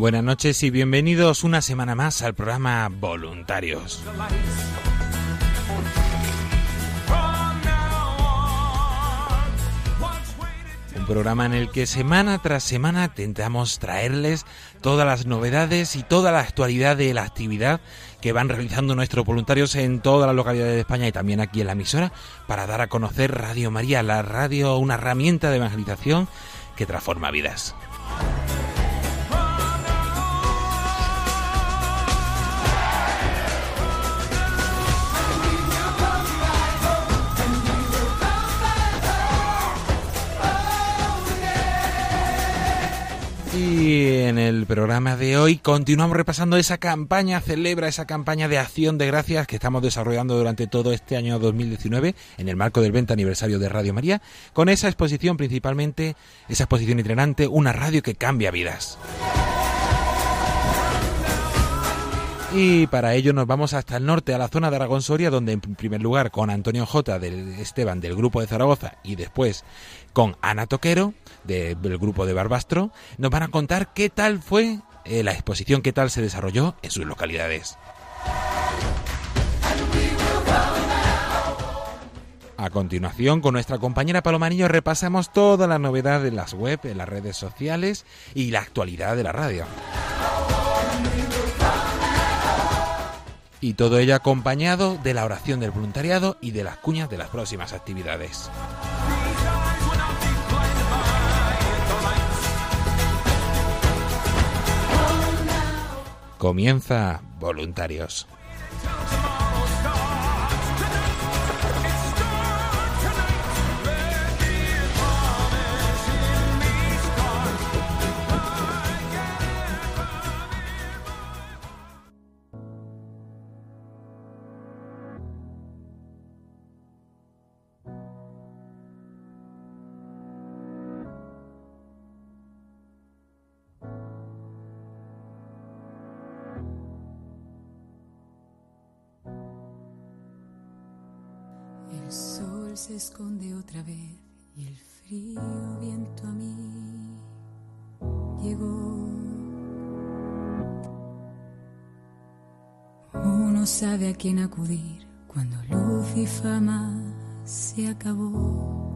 Buenas noches y bienvenidos una semana más al programa Voluntarios. Un programa en el que semana tras semana intentamos traerles todas las novedades y toda la actualidad de la actividad que van realizando nuestros voluntarios en todas las localidades de España y también aquí en la emisora para dar a conocer Radio María, la radio, una herramienta de evangelización que transforma vidas. Y en el programa de hoy continuamos repasando esa campaña, celebra esa campaña de acción de gracias que estamos desarrollando durante todo este año 2019 en el marco del 20 aniversario de Radio María, con esa exposición principalmente, esa exposición itinerante, una radio que cambia vidas. Y para ello nos vamos hasta el norte, a la zona de Aragón Soria, donde en primer lugar con Antonio J. del Esteban del grupo de Zaragoza y después con Ana Toquero de- del grupo de Barbastro, nos van a contar qué tal fue eh, la exposición, qué tal se desarrolló en sus localidades. A continuación, con nuestra compañera Palomarillo repasamos toda la novedad de las web, en las redes sociales y la actualidad de la radio. Y todo ello acompañado de la oración del voluntariado y de las cuñas de las próximas actividades. Comienza Voluntarios. Acudir cuando luz y fama se acabó.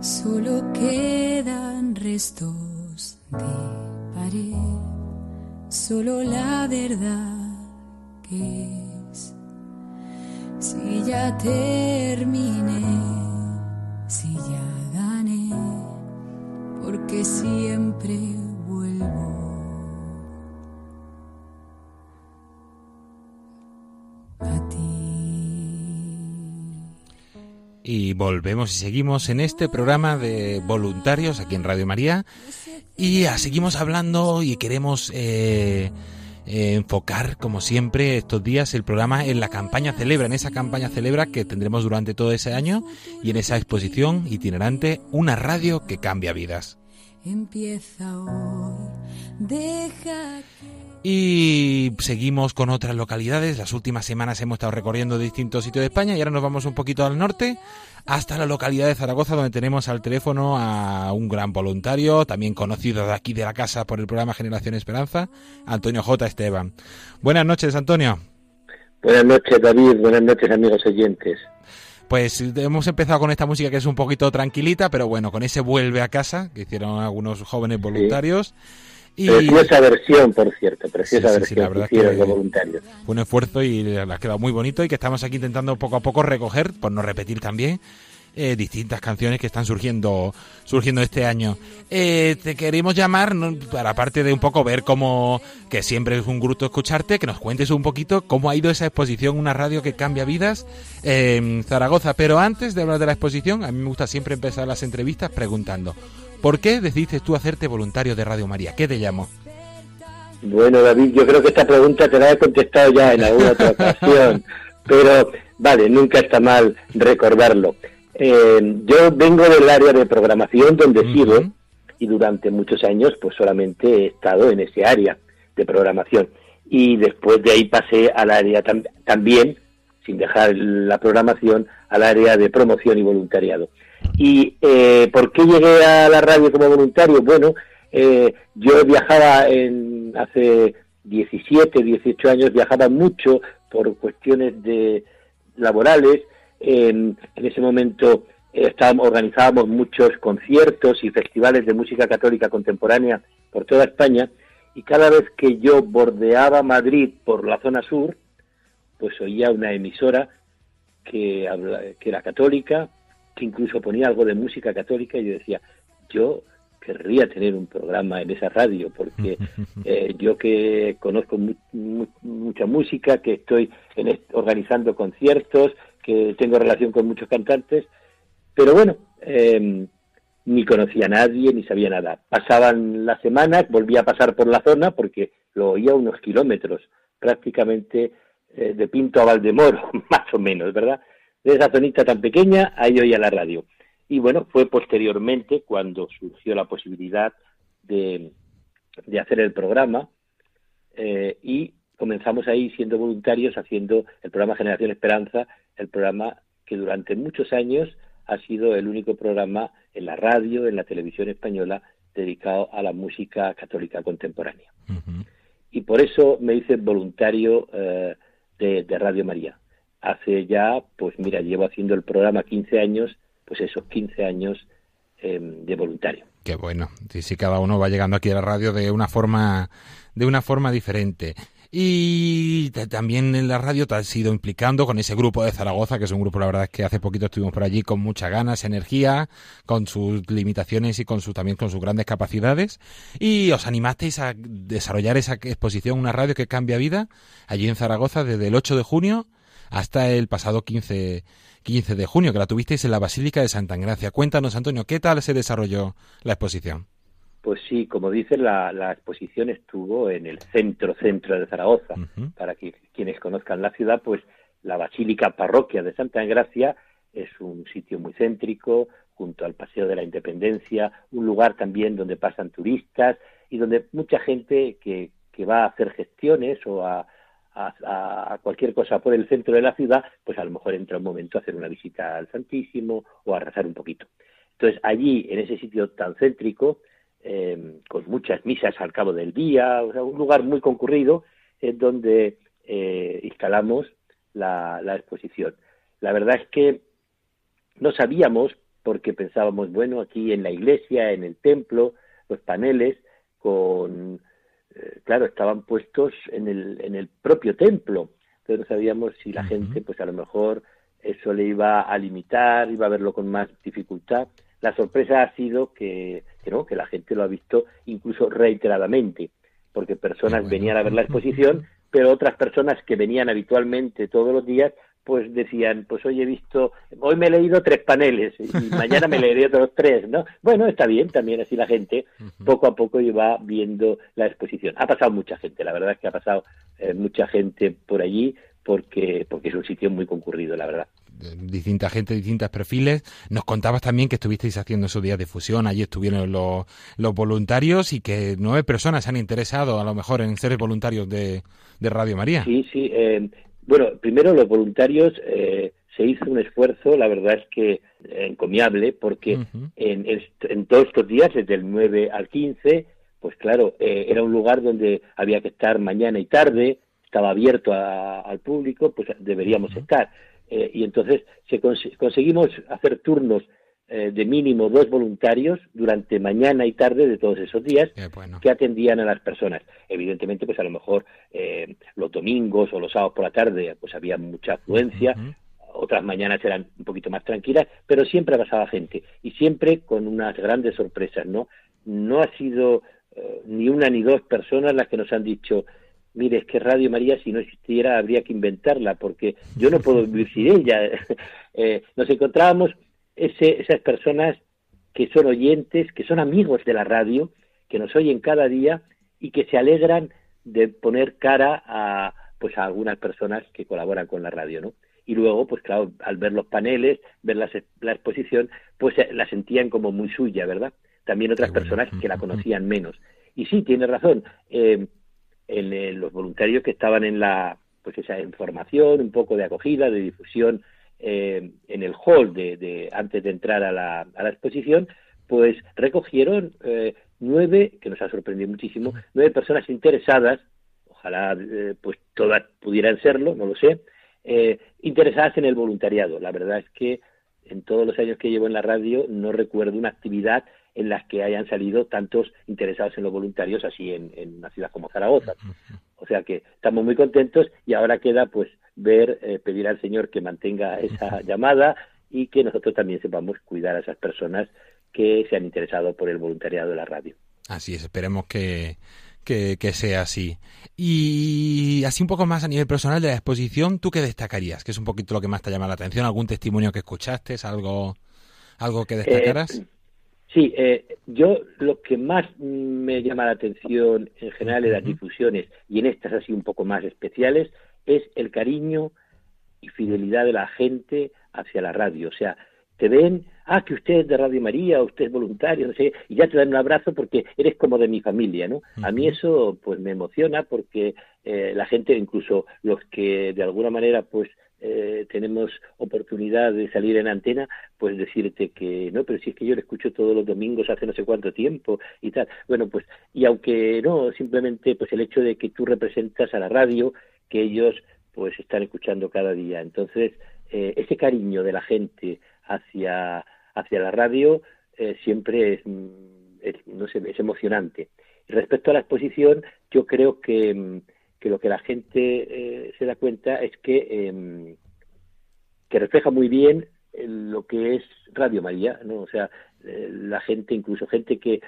Solo quedan restos de pared, solo la verdad que es. Si ya terminé, y volvemos y seguimos en este programa de voluntarios aquí en Radio María y seguimos hablando y queremos eh, eh, enfocar como siempre estos días el programa en la campaña Celebra, en esa campaña Celebra que tendremos durante todo ese año y en esa exposición itinerante Una radio que cambia vidas. Empieza hoy, deja y seguimos con otras localidades. Las últimas semanas hemos estado recorriendo distintos sitios de España y ahora nos vamos un poquito al norte, hasta la localidad de Zaragoza, donde tenemos al teléfono a un gran voluntario, también conocido de aquí de la casa por el programa Generación Esperanza, Antonio J. Esteban. Buenas noches, Antonio. Buenas noches, David. Buenas noches, amigos oyentes. Pues hemos empezado con esta música que es un poquito tranquilita, pero bueno, con ese vuelve a casa que hicieron algunos jóvenes voluntarios. Y... Preciosa versión, por cierto, preciosa versión la verdad que de voluntarios. Fue un esfuerzo y le ha quedado muy bonito y que estamos aquí intentando poco a poco recoger, por no repetir también, eh, distintas canciones que están surgiendo surgiendo este año. Eh, te queremos llamar para aparte de un poco ver cómo, que siempre es un gusto escucharte, que nos cuentes un poquito cómo ha ido esa exposición, una radio que cambia vidas en Zaragoza. Pero antes de hablar de la exposición, a mí me gusta siempre empezar las entrevistas preguntando, ¿Por qué decidiste tú hacerte voluntario de Radio María? ¿Qué te llamó? Bueno, David, yo creo que esta pregunta te la he contestado ya en alguna otra ocasión, pero vale, nunca está mal recordarlo. Eh, yo vengo del área de programación donde sigo y durante muchos años pues solamente he estado en ese área de programación y después de ahí pasé al área también, sin dejar la programación, al área de promoción y voluntariado. ¿Y eh, por qué llegué a la radio como voluntario? Bueno, eh, yo viajaba en, hace 17, 18 años, viajaba mucho por cuestiones de laborales. en ese momento eh, estábamos, organizábamos muchos conciertos y festivales de música católica contemporánea por toda España y cada vez que yo bordeaba Madrid por la zona sur, pues oía una emisora que, que era católica, que incluso ponía algo de música católica y yo decía, yo querría tener un programa en esa radio, porque eh, yo que conozco mucha música, que estoy organizando conciertos, que tengo relación con muchos cantantes, pero bueno, em, ni conocía a nadie, ni sabía nada. Pasaban las semanas, volvía a pasar por la zona, porque lo oía unos kilómetros, prácticamente eh, de Pinto a Valdemoro, más o menos, ¿verdad? de esa zonita tan pequeña, ahí oía la radio. Y bueno, fue posteriormente cuando surgió la posibilidad de, hacer el programa eh, y comenzamos ahí siendo voluntarios haciendo el programa Generación Esperanza, el programa que durante muchos años ha sido el único programa en la radio, en la televisión española, dedicado a la música católica contemporánea. Y por eso me hice voluntario eh, de Radio María hace ya, pues mira, llevo haciendo el programa 15 años, pues esos 15 años em, de voluntario. Qué bueno. Sí, sí, cada uno va llegando aquí a la radio de una forma, de una forma diferente. Y también en la radio te has ido implicando con ese grupo de Zaragoza, que es un grupo, la verdad es que hace poquito estuvimos por allí con mucha ganas, energía, con sus limitaciones y con su, también con sus grandes capacidades. Y os animasteis a desarrollar esa exposición, una radio que cambia vida, allí en Zaragoza desde el 8 de junio hasta el pasado 15, 15 de junio, que la tuvisteis en la Basílica de Santa Engracia. Cuéntanos, Antonio, ¿qué tal se desarrolló la exposición? Pues sí, como dices, la, exposición estuvo en el centro, centro de Zaragoza. Para que quienes conozcan la ciudad, pues la Basílica Parroquia de Santa Engracia es un sitio muy céntrico, junto al Paseo de la Independencia, un lugar también donde pasan turistas y donde mucha gente que, que va a hacer gestiones o a, a, cualquier cosa por el centro de la ciudad, pues a lo mejor entra un momento a hacer una visita al Santísimo o a rezar un poquito. Entonces allí, en ese sitio tan céntrico, em, con muchas misas al cabo del día, o sea, un lugar muy concurrido, es donde eh, instalamos la, la exposición. La verdad es que no sabíamos, porque pensábamos, bueno, aquí en la iglesia, en el templo, los paneles con eh, claro, estaban puestos en el, en el propio templo. Entonces no sabíamos si la gente, pues a lo mejor eso le iba a limitar, iba a verlo con más dificultad. La sorpresa ha sido que, que, no, que la gente lo ha visto incluso reiteradamente, porque personas venían a ver la exposición, pero otras personas que venían habitualmente todos los días, pues decían, pues hoy he visto, hoy me he leído tres paneles y mañana me leeré otros tres, ¿no? Bueno, está bien también, así la gente poco a poco iba viendo la exposición. Ha pasado mucha gente, la verdad es que ha pasado eh, mucha gente por allí porque, porque es un sitio muy concurrido, la verdad distinta gente, distintos perfiles. Nos contabas también que estuvisteis haciendo esos días de fusión, allí estuvieron los, los voluntarios y que nueve personas se han interesado a lo mejor en ser voluntarios de, de Radio María. Sí, sí. Eh, bueno, primero los voluntarios eh, se hizo un esfuerzo, la verdad es que eh, encomiable, porque en, en, todos estos días, desde el 9 al 15, pues claro, eh, era un lugar donde había que estar mañana y tarde, estaba abierto al público, pues deberíamos estar. Y entonces se conseguimos hacer turnos eh, de mínimo dos voluntarios durante mañana y tarde de todos esos días que atendían a las personas. Evidentemente, pues a lo mejor eh, los domingos o los sábados por la tarde pues había mucha afluencia, otras mañanas eran un poquito más tranquilas, pero siempre pasaba gente y siempre con unas grandes sorpresas, ¿no? No ha sido eh, ni una ni dos personas las que nos han dicho mire, es que Radio María si no existiera habría que inventarla, porque yo no puedo vivir sin ella. nos encontrábamos esas personas que son oyentes, que son amigos de la radio, que nos oyen cada día y que se alegran de poner cara a pues a algunas personas que colaboran con la radio, ¿no? Y luego, pues claro, al ver los paneles, ver la, exposición, pues eh, la sentían como muy suya, ¿verdad? También otras personas que la conocían menos. Y sí, tiene razón, eh, eh, los voluntarios que estaban en la, pues esa información, un poco de acogida, de difusión eh, en el hall de, antes de entrar a la, a la exposición, pues recogieron eh, nueve, que nos ha sorprendido muchísimo, nueve personas interesadas, ojalá eh, pues todas pudieran serlo, no lo sé, interesadas en el voluntariado. La verdad es que en todos los años que llevo en la radio no recuerdo una actividad en la que hayan salido tantos interesados en los voluntarios así en, en una ciudad como Zaragoza. O sea que estamos muy contentos y ahora queda pues ver, eh, pedir al Señor que mantenga esa llamada y que nosotros también sepamos cuidar a esas personas que se han interesado por el voluntariado de la radio. Así es, esperemos que, que, sea así. Y así un poco más a nivel personal de la exposición, ¿tú qué destacarías? ¿Qué es un poquito lo que más te llama la atención? ¿Algún testimonio que escuchaste? ¿Algo, algo que destacaras? Eh, sí, eh, yo lo que más me llama la atención en general en las difusiones y en estas así un poco más especiales es el cariño y fidelidad de la gente hacia la radio. O sea, te ven, ah, que usted es de Radio María, usted es voluntario, no sé, y ya te dan un abrazo porque eres como de mi familia, ¿no? A mí eso, pues, me emociona porque eh, la gente, incluso los que de alguna manera, pues, eh, tenemos oportunidad de salir en antena, pues decirte que no, pero si es que yo lo escucho todos los domingos hace no sé cuánto tiempo y tal. Bueno, pues, y aunque no, simplemente, pues el hecho de que tú representas a la radio, que ellos pues están escuchando cada día. Entonces, eh, ese cariño de la gente hacia, hacia la radio eh, siempre es, no sé, es emocionante. respecto a la exposición, yo creo que, mm, que lo que la gente eh, se da cuenta es que, em, que refleja muy bien lo que es Radio María, ¿no? O sea, la gente, incluso gente que,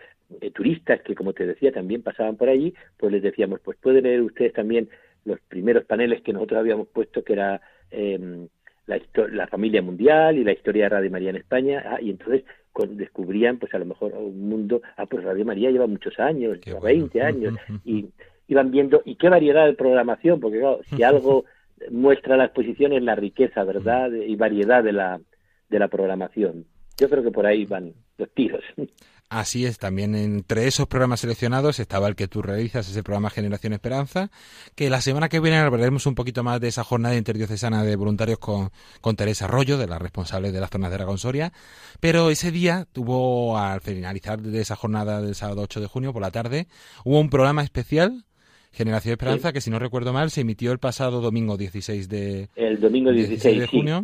turistas que, como te decía, también pasaban por allí, pues les decíamos, pues pueden leer ustedes también los primeros paneles que nosotros habíamos puesto, que era eh, la, la, familia mundial y la historia de Radio María en España, ah, y entonces descubrían, pues a lo mejor un mundo, ah, pues Radio María lleva muchos años, lleva 20 años, y iban viendo, y qué variedad de programación, porque claro, si algo muestra la exposición es la riqueza, ¿verdad?, y variedad de la, de la programación. Yo creo que por ahí van los tiros. Así es, también entre esos programas seleccionados estaba el que tú realizas, ese programa Generación Esperanza, que la semana que viene hablaremos un poquito más de esa jornada interdiocesana de voluntarios con, con Teresa Arroyo, de la responsable de la zona de Aragón Soria, pero ese día tuvo, al finalizar de esa jornada del sábado 8 de junio por la tarde, hubo un programa especial Generación Esperanza, que si no recuerdo mal, se emitió el pasado domingo 16 de, el domingo 16, de junio.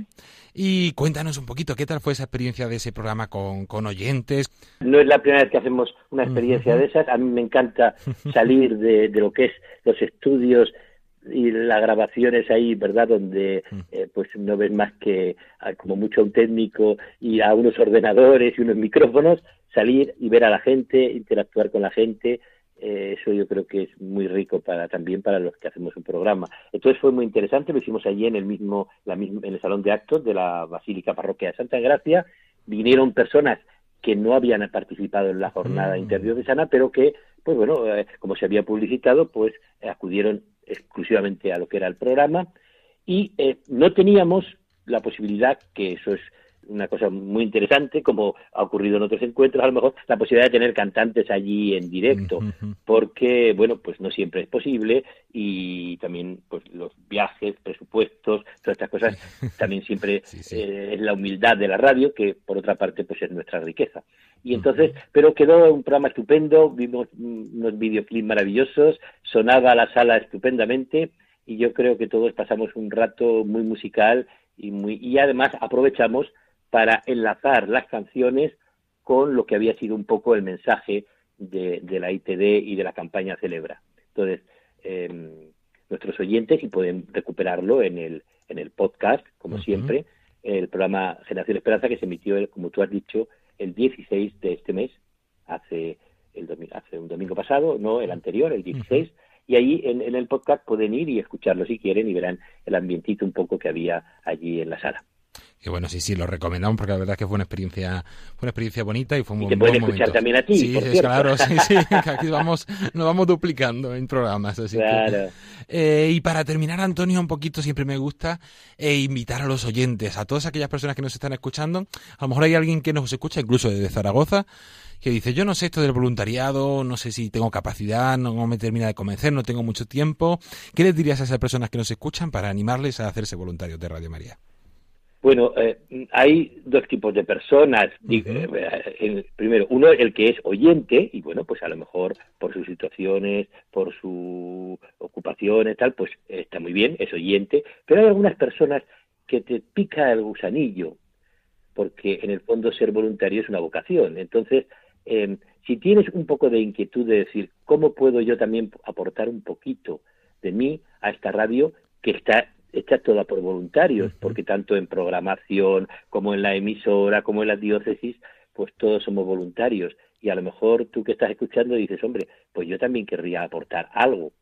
Y cuéntanos un poquito, ¿qué tal fue esa experiencia de ese programa con, con oyentes? No es la primera vez que hacemos una experiencia de esas. A mí me encanta salir de, de lo que es los estudios y las grabaciones ahí, ¿verdad? Donde eh, pues no ves más que como mucho un técnico y a unos ordenadores y unos micrófonos, salir y ver a la gente, interactuar con la gente, eh, eso yo creo que es muy rico para también para los que hacemos un programa. Entonces fue muy interesante, lo hicimos allí en el mismo, la misma, en el salón de actos de la Basílica Parroquia de Santa Gracia. Vinieron personas que no habían participado en la jornada mm. interdiocesana, pero que, pues bueno, eh, como se había publicitado, pues acudieron exclusivamente a lo que era el programa y eh, no teníamos la posibilidad, que eso es una cosa muy interesante, como ha ocurrido en otros encuentros, a lo mejor la posibilidad de tener cantantes allí en directo, porque, bueno, pues no siempre es posible y también pues los viajes, presupuestos, todas estas cosas, también siempre eh, es la humildad de la radio, que por otra parte pues es nuestra riqueza. Y entonces, pero quedó un programa estupendo, vimos unos videoclips maravillosos, sonaba la sala estupendamente y yo creo que todos pasamos un rato muy musical y muy y además aprovechamos para enlazar las canciones con lo que había sido un poco el mensaje de, la ITD y de la campaña Celebra. Entonces, em, nuestros oyentes, y pueden recuperarlo en el, en el podcast, como siempre, el programa Generación Esperanza que se emitió, como tú has dicho, el 16 de este mes, hace, el hace un domingo pasado, no el anterior, el 16, y ahí en, en, el podcast pueden ir y escucharlo si quieren y verán el ambientito un poco que había allí en la sala. Que bueno, sí, sí, lo recomendamos porque la verdad es que fue una experiencia, fue una experiencia bonita y fue un y buen, escuchar también a ti, Sí, claro, sí, sí, aquí vamos, nos vamos duplicando en programas, así claro. eh, y para terminar, Antonio, un poquito siempre me gusta eh, invitar a los oyentes, a todas aquellas personas que nos están escuchando, a lo mejor hay alguien que nos escucha, incluso desde Zaragoza, que dice, yo no sé esto del voluntariado, no sé si tengo capacidad, no me termina de convencer, no tengo mucho tiempo. ¿Qué les dirías a esas personas que nos escuchan para animarles a hacerse voluntarios de Radio María? Bueno, eh, hay dos tipos de personas. Eh, primero, uno el que es oyente y bueno, pues a lo mejor por sus situaciones, por su ocupaciones, tal, pues está muy bien, es oyente. Pero hay algunas personas que te pica el gusanillo, porque en el fondo ser voluntario es una vocación. Entonces, em, si tienes un poco de inquietud de decir cómo puedo yo también aportar un poquito de mí a esta radio que está hecha toda por voluntarios, porque tanto en programación como en la emisora, como en la diócesis, pues todos somos voluntarios. Y a lo mejor tú que estás escuchando dices, hombre, pues yo también querría aportar algo,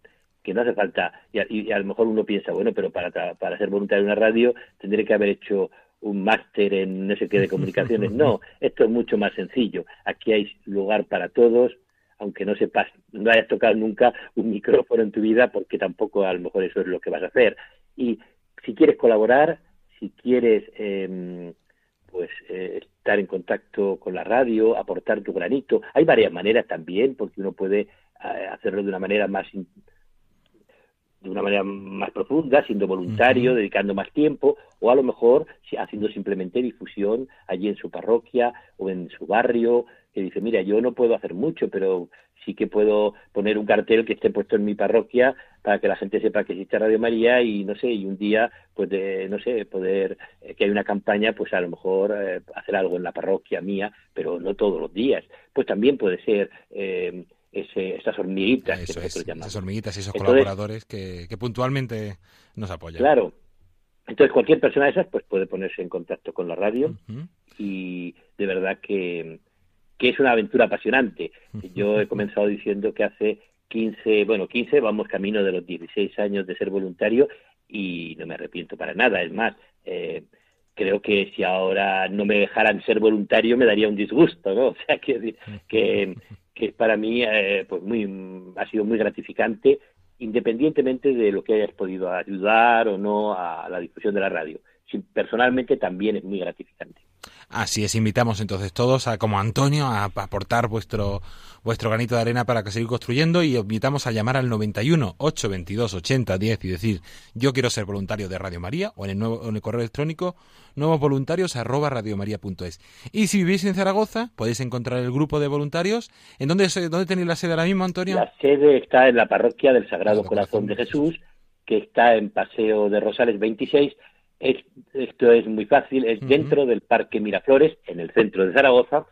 que no hace falta, y a, lo mejor uno piensa, bueno, pero para, para ser voluntario en una radio tendré que haber hecho un máster en no sé qué de comunicaciones. No, esto es mucho más sencillo. Aquí hay lugar para todos, aunque no sepas, no hayas tocado nunca un micrófono en tu vida, porque tampoco a lo mejor eso es lo que vas a hacer. Y si quieres colaborar, si quieres em, pues eh, estar en contacto con la radio, aportar tu granito, hay varias maneras también, porque uno puede eh, hacerlo de una manera más de una manera más profunda, siendo voluntario, dedicando más tiempo, o a lo mejor haciendo simplemente difusión allí en su parroquia o en su barrio, que dice, mira, yo no puedo hacer mucho, pero sí que puedo poner un cartel que esté puesto en mi parroquia para que la gente sepa que existe Radio María y no sé, y un día, pues de, no sé, poder, eh, que hay una campaña, pues a lo mejor eh, hacer algo en la parroquia mía, pero no todos los días. Pues también puede ser eh, ese, esas hormiguitas que nosotros llamamos. Esas hormiguitas y esos colaboradores que, que puntualmente nos apoyan. Claro. Entonces cualquier persona de esas pues puede ponerse en contacto con la radio y de verdad que que es una aventura apasionante. Yo he comenzado diciendo que hace 15, bueno, 15, vamos camino de los 16 años de ser voluntario y no me arrepiento para nada. Es más, eh, creo que si ahora no me dejaran ser voluntario me daría un disgusto, ¿no? O sea, que, que, que para mí eh, pues muy, ha sido muy gratificante independientemente de lo que hayas podido ayudar o no a la difusión de la radio. personalmente también es muy gratificante. Así es, invitamos entonces todos a, como Antonio, a, aportar vuestro, vuestro granito de arena para que seguir construyendo y invitamos a llamar al 91 822 80 10 y decir yo quiero ser voluntario de Radio María o en el, nuevo, en el correo electrónico nuevos voluntarios arroba radiomaria.es. Y si vivís en Zaragoza, podéis encontrar el grupo de voluntarios. ¿En dónde, dónde tenéis la sede ahora mismo, Antonio? La sede está en la parroquia del Sagrado Corazón de Jesús, que está en Paseo de Rosales 26 esto es muy fácil, es dentro del Parque Miraflores, en el centro de Zaragoza.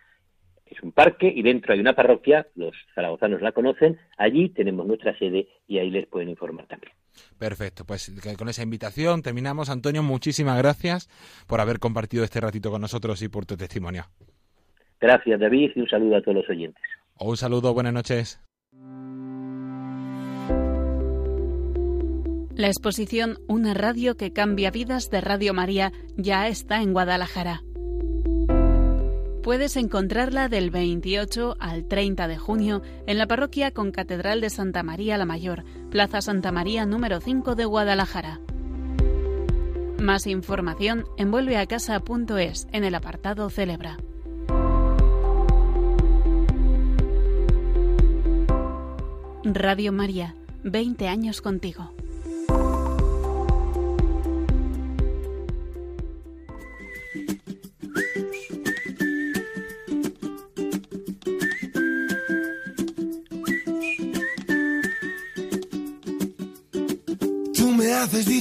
Es un parque y dentro hay una parroquia, los zaragozanos la conocen, allí tenemos nuestra sede y ahí les pueden informar también. Perfecto, pues con esa invitación terminamos. Antonio, muchísimas gracias por haber compartido este ratito con nosotros y por tu testimonio. Gracias, David, y un saludo a todos los oyentes. Un saludo, buenas noches. La exposición Una radio que cambia vidas de Radio María ya está en Guadalajara. Puedes encontrarla del 28 al 30 de junio en la parroquia con Catedral de Santa María la Mayor, Plaza Santa María número 5 de Guadalajara. Más información en vuelveacasa.es en el apartado Celebra. Radio María, 20 años contigo.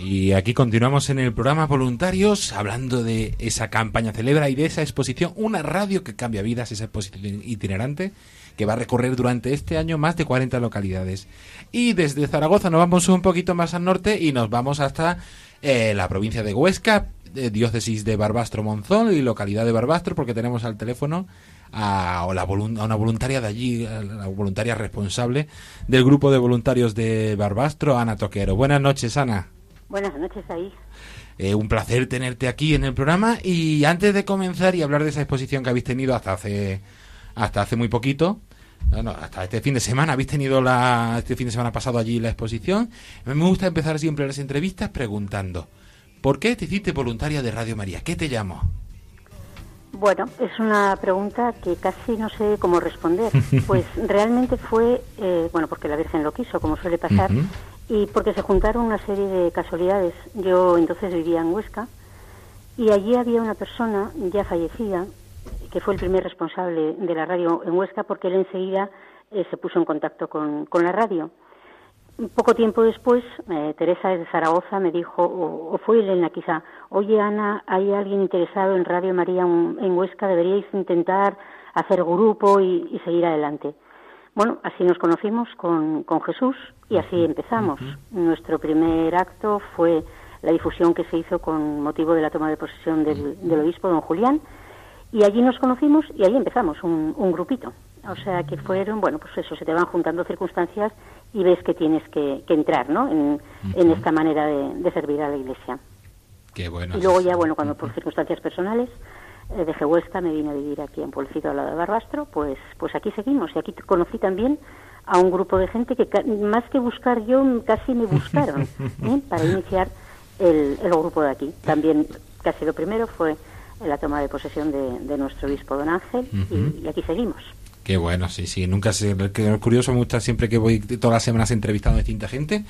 y aquí continuamos en el programa Voluntarios hablando de esa campaña celebra y de esa exposición, una radio que cambia vidas, esa exposición itinerante que va a recorrer durante este año más de 40 localidades. Y desde Zaragoza nos vamos un poquito más al norte y nos vamos hasta eh, la provincia de Huesca, eh, diócesis de Barbastro Monzón y localidad de Barbastro, porque tenemos al teléfono a, la una voluntaria de allí, la voluntaria responsable del grupo de voluntarios de Barbastro, Ana Toquero. Buenas noches, Ana. Buenas noches, ahí. Eh, un placer tenerte aquí en el programa y antes de comenzar y hablar de esa exposición que habéis tenido hasta hace hasta hace muy poquito, hasta este fin de semana habéis tenido la este fin de semana pasado allí la exposición. Me gusta empezar siempre las entrevistas preguntando ¿Por qué te hiciste voluntaria de Radio María? ¿Qué te llamó? Bueno, es una pregunta que casi no sé cómo responder. Pues realmente fue, eh, bueno, porque la Virgen lo quiso, como suele pasar, y porque se juntaron una serie de casualidades. Yo entonces vivía en Huesca y allí había una persona ya fallecida que fue el primer responsable de la radio en Huesca porque él enseguida eh, se puso en contacto con, con la radio poco tiempo después, eh, Teresa de Zaragoza me dijo, o, fue Elena quizá, oye Ana, hay alguien interesado en Radio María en Huesca, deberíais intentar hacer grupo y, seguir adelante. Bueno, así nos conocimos con, con Jesús y así empezamos. Nuestro primer acto fue la difusión que se hizo con motivo de la toma de posesión del, obispo don Julián y allí nos conocimos y allí empezamos un, un grupito. O sea que fueron, bueno, pues eso, se te van juntando circunstancias y ves que tienes que, entrar ¿no? en, esta manera de, servir a la Iglesia. Qué bueno. Y luego ya, bueno, cuando por circunstancias personales eh, dejé Huesca, me vine a vivir aquí en Pueblecito al lado de Barbastro, pues, pues aquí seguimos. Y aquí conocí también a un grupo de gente que más que buscar yo, casi me buscaron ¿eh? para iniciar el, el, grupo de aquí. También casi lo primero fue la toma de posesión de, nuestro obispo don Ángel y aquí seguimos. Qué bueno, sí, sí. Nunca se. Que curioso me gusta siempre que voy todas las semanas entrevistando a distinta gente,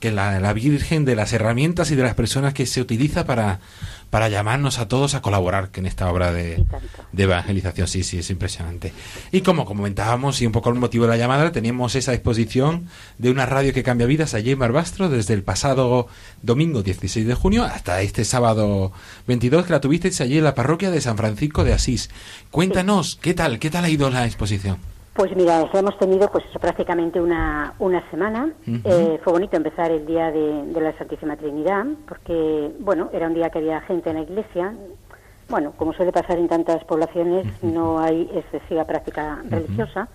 que la, la Virgen de las herramientas y de las personas que se utiliza para, para llamarnos a todos a colaborar en esta obra de, evangelización. Sí, sí, es impresionante. Y como comentábamos, y un poco el motivo de la llamada, teníamos esa exposición de una radio que cambia vidas allí en Barbastro desde el pasado domingo 16 de junio hasta este sábado 22 que la tuvisteis allí en la parroquia de San Francisco de Asís. Cuéntanos, ¿qué tal? ¿Qué tal ha ido la exposición? Pues mira, hemos tenido pues prácticamente una, una semana. Eh, fue bonito empezar el día de, la Santísima Trinidad, porque, bueno, era un día que había gente en la iglesia. Bueno, como suele pasar en tantas poblaciones, no hay excesiva práctica religiosa.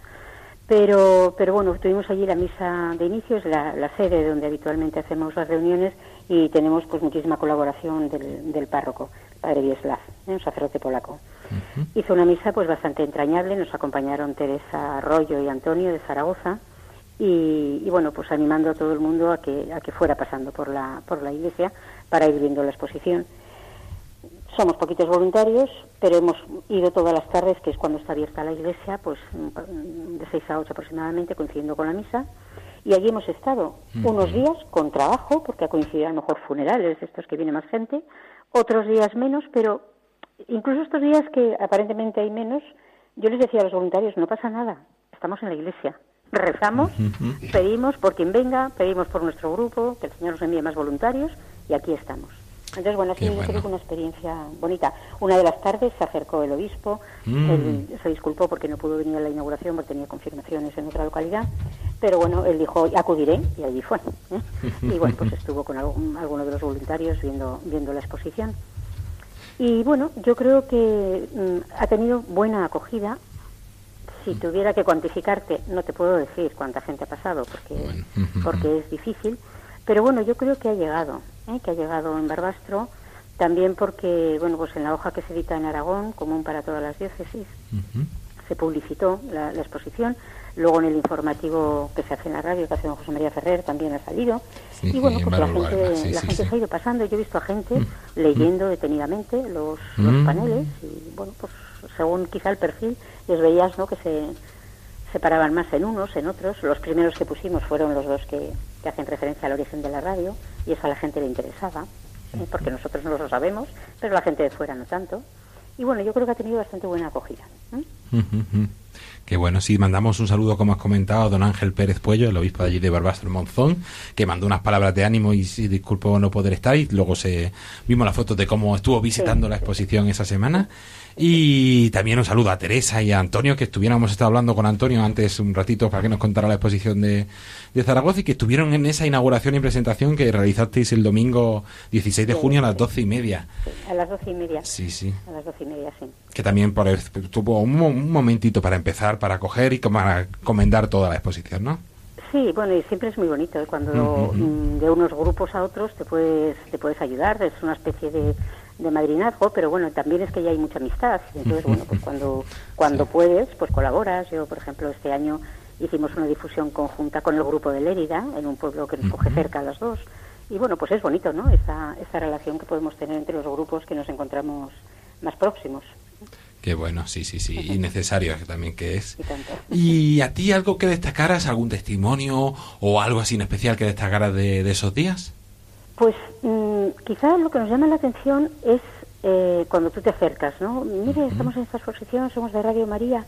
Pero, pero bueno, tuvimos allí la misa de inicio, es la, sede donde habitualmente hacemos las reuniones y tenemos pues muchísima colaboración del, del párroco, padre Vieslav, ¿eh? un sacerdote polaco. Hizo una misa pues bastante entrañable, nos acompañaron Teresa Arroyo y Antonio de Zaragoza y, bueno, pues animando a todo el mundo a que, a que fuera pasando por la, por la iglesia para ir viendo la exposición. Somos poquitos voluntarios, pero hemos ido todas las tardes, que es cuando está abierta la iglesia, pues de 6 a 8 aproximadamente, coincidiendo con la misa. Y allí hemos estado unos días con trabajo, porque ha coincidido a lo mejor funerales, estos que viene más gente, otros días menos, pero incluso estos días que aparentemente hay menos, yo les decía a los voluntarios, no pasa nada, estamos en la iglesia. rezamos, pedimos por quien venga, pedimos por nuestro grupo, que el Señor nos envíe más voluntarios y aquí estamos. Entonces, bueno, ha sido que una experiencia bonita. Una de las tardes se acercó el obispo, Mm. él se disculpó porque no pudo venir a la inauguración porque tenía confirmaciones en otra localidad, pero bueno, él dijo, acudiré, y allí fue. ¿eh? Y bueno, pues estuvo con algún- alguno de los voluntarios viendo, viendo la exposición. Y bueno, yo creo que mm, ha tenido buena acogida. Si tuviera que cuantificarte, no te puedo decir cuánta gente ha pasado porque, Bueno, porque es difícil. Pero bueno, yo creo que ha llegado, ¿eh? que ha llegado en Barbastro. También porque, bueno, pues en la hoja que se edita en Aragón, común para todas las diócesis, se publicitó la, la exposición. Luego en el informativo que se hace en la radio, que hace don José María Ferrer, también ha salido. Sí, y bueno, en pues la gente, sí, la sí, gente se ha ido pasando. Yo he visto a gente leyendo detenidamente los, los Mm. paneles y bueno, pues según quizá el perfil, les veías ¿no? que se separaban más en unos, en otros. Los primeros que pusimos fueron los dos que, que hacen referencia al origen de la radio y eso a la gente le interesaba, ¿eh? porque nosotros no lo sabemos, pero la gente de fuera no tanto. Y bueno, yo creo que ha tenido bastante buena acogida. ¿eh? Que bueno, sí, mandamos un saludo, como has comentado, a don Ángel Pérez Puello, el obispo de allí de Barbastro Monzón, que mandó unas palabras de ánimo y se disculpó no poder estar. Y luego se vimos las fotos de cómo estuvo visitando Sí. la exposición esa semana. Y también un saludo a Teresa y a Antonio, que estuviéramos estado hablando con Antonio antes un ratito para que nos contara la exposición de, de Zaragoza y que estuvieron en esa inauguración y presentación que realizasteis el domingo 16 de junio a las doce y media. A las doce y media. Sí, sí. A las doce y media, sí. que también por, tuvo un, mo- un momentito para empezar, para coger y para comendar toda la exposición, ¿no? Sí, bueno, y siempre es muy bonito ¿eh? cuando mm, de unos grupos a otros te puedes te puedes ayudar, es una especie de, de madrinazgo, pero bueno, también es que ya hay mucha amistad, entonces bueno, pues cuando cuando Sí. puedes, pues colaboras. Yo, por ejemplo, este año hicimos una difusión conjunta con el grupo de Lérida, en un pueblo que nos coge cerca a las dos, y bueno, pues es bonito, ¿no? Esta, esta relación que podemos tener entre los grupos que nos encontramos más próximos. Que bueno, sí, sí, sí, y necesario también que es. ¿Y a ti algo que destacaras, algún testimonio o algo así en especial que destacaras de, de esos días? Pues mm, quizá lo que nos llama la atención es eh, cuando tú te acercas, ¿no? Mire, estamos en esta exposición, somos de Radio María.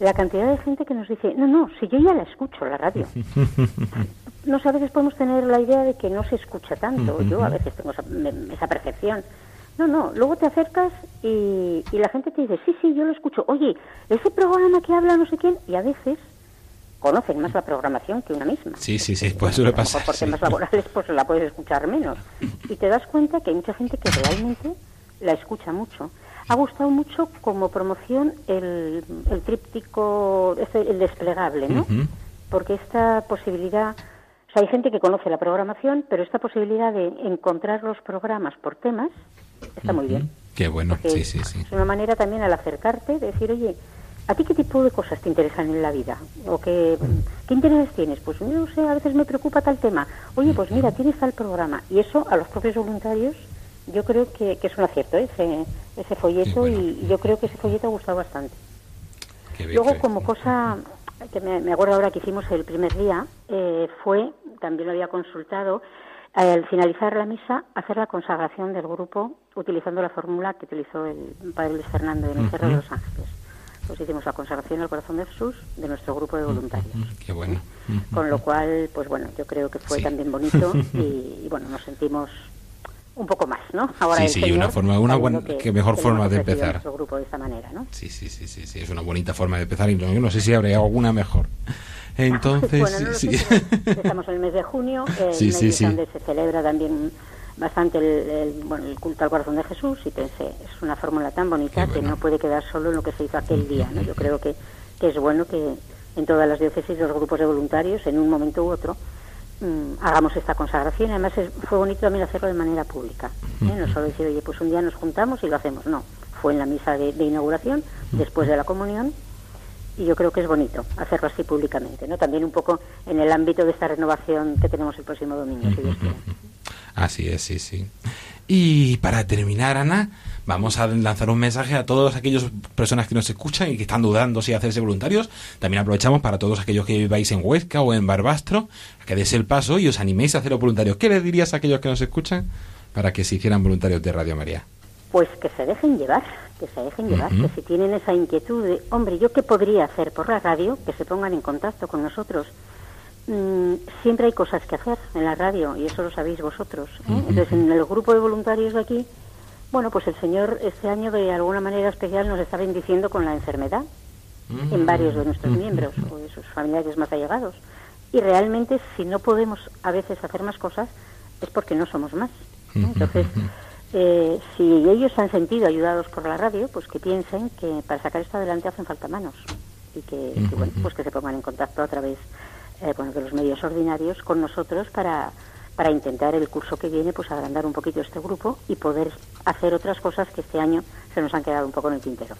La cantidad de gente que nos dice, no, no, si yo ya la escucho, la radio. No sé, a veces podemos tener la idea de que no se escucha tanto. Yo a veces tengo esa, me- esa percepción. No, no, luego te acercas y, y la gente te dice, sí, sí, yo lo escucho. Oye, ese programa que habla no sé quién, y a veces conocen más la programación que una misma. Sí, sí, sí, pues suele pasar. por sí. temas laborales pues la puedes escuchar menos. Y te das cuenta que hay mucha gente que realmente la escucha mucho. Ha gustado mucho como promoción el, el tríptico, este, el desplegable, ¿no? Porque esta posibilidad, o sea, hay gente que conoce la programación, pero esta posibilidad de encontrar los programas por temas está muy bien. Qué bueno, Porque sí, sí, sí. Es una manera también al acercarte de decir, oye, ¿a ti qué tipo de cosas te interesan en la vida? ¿O qué, qué intereses tienes? Pues yo no sé, a veces me preocupa tal tema. Oye, pues mira, tienes tal programa. Y eso a los propios voluntarios yo creo que, que es un acierto, ¿eh? ese, ese folleto, bueno. y yo creo que ese folleto ha gustado bastante. Qué Luego, como cosa que me, me acuerdo ahora que hicimos el primer día, eh, fue, también lo había consultado, al finalizar la misa, hacer la consagración del grupo utilizando la fórmula que utilizó el padre Luis Fernando de Mecerro de los Ángeles. Pues hicimos la consagración al corazón de Jesús de nuestro grupo de voluntarios. Qué bueno. Con lo cual, pues bueno, yo creo que fue Sí. también bonito y, y bueno, nos sentimos un poco más, ¿no? Ahora Sí, el sí, Señor, una forma- una buena- qué mejor forma de empezar. nuestro grupo de esta manera, ¿no? Sí, sí, sí, sí, sí, es una bonita forma de empezar y no, yo no sé si habría alguna mejor. Entonces, bueno, no lo sí, sé, pero estamos en el mes de junio, eh, Sí, sí, sí. donde se celebra también bastante el, el- bueno, el culto al corazón de Jesús y pensé, es una fórmula tan bonita que no puede quedar solo en lo que se hizo aquel día. ¿no? Yo creo que, que es bueno que en todas las diócesis los grupos de voluntarios, en un momento u otro, mm, hagamos esta consagración. Además, es- fue bonito también hacerlo de manera pública. ¿eh? No solo decir, oye, pues un día nos juntamos y lo hacemos. No, fue en la misa de, de inauguración, después de la comunión, y yo creo que es bonito hacerlo así públicamente, ¿no? También un poco en el ámbito de esta renovación que tenemos el próximo domingo, si Dios quiere. Así es, sí, sí. Y para terminar, Ana, vamos a lanzar un mensaje a todas aquellas personas que nos escuchan y que están dudando si hacerse voluntarios. También aprovechamos para todos aquellos que viváis en Huesca o en Barbastro, que deis el paso y os animéis a hacer voluntarios. ¿Qué les dirías a aquellos que nos escuchan para que se hicieran voluntarios de Radio María? Pues que se dejen llevar, que se dejen llevar, que si tienen esa inquietud de, hombre, ¿yo qué podría hacer por la radio? Que se pongan en contacto con nosotros. Mm, siempre hay cosas que hacer en la radio y eso lo sabéis vosotros. ¿eh? Entonces, en el grupo de voluntarios de aquí, bueno, pues el Señor este año de alguna manera especial nos está bendiciendo con la enfermedad en varios de nuestros miembros o de sus familiares más allegados. Y realmente, si no podemos a veces hacer más cosas, es porque no somos más. Entonces, eh, si ellos se han sentido ayudados por la radio, pues que piensen que para sacar esto adelante hacen falta manos y que, bueno, pues que se pongan en contacto a través eh, de los medios ordinarios con nosotros para, para intentar el curso que viene pues agrandar un poquito este grupo y poder hacer otras cosas que este año se nos han quedado un poco en el tintero.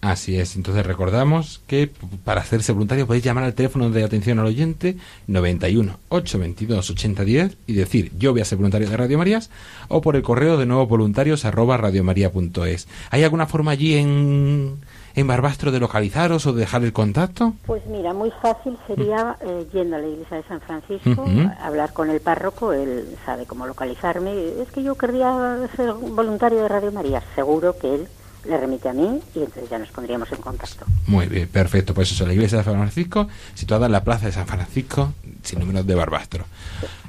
Así es, entonces recordamos que para hacerse voluntario podéis llamar al teléfono de atención al oyente 91 822 8010 y decir yo voy a ser voluntario de Radio Marías o por el correo de nuevo voluntarios arroba radiomaria.es. ¿Hay alguna forma allí en, en Barbastro de localizaros o de dejar el contacto? Pues mira, muy fácil sería eh, yendo a la iglesia de San Francisco, hablar con el párroco, él sabe cómo localizarme. Es que yo querría ser voluntario de Radio María, seguro que él le remite a mí y entonces ya nos pondríamos en contacto. Muy bien, perfecto. Pues eso, la iglesia de San Francisco, situada en la plaza de San Francisco, sin número de Barbastro.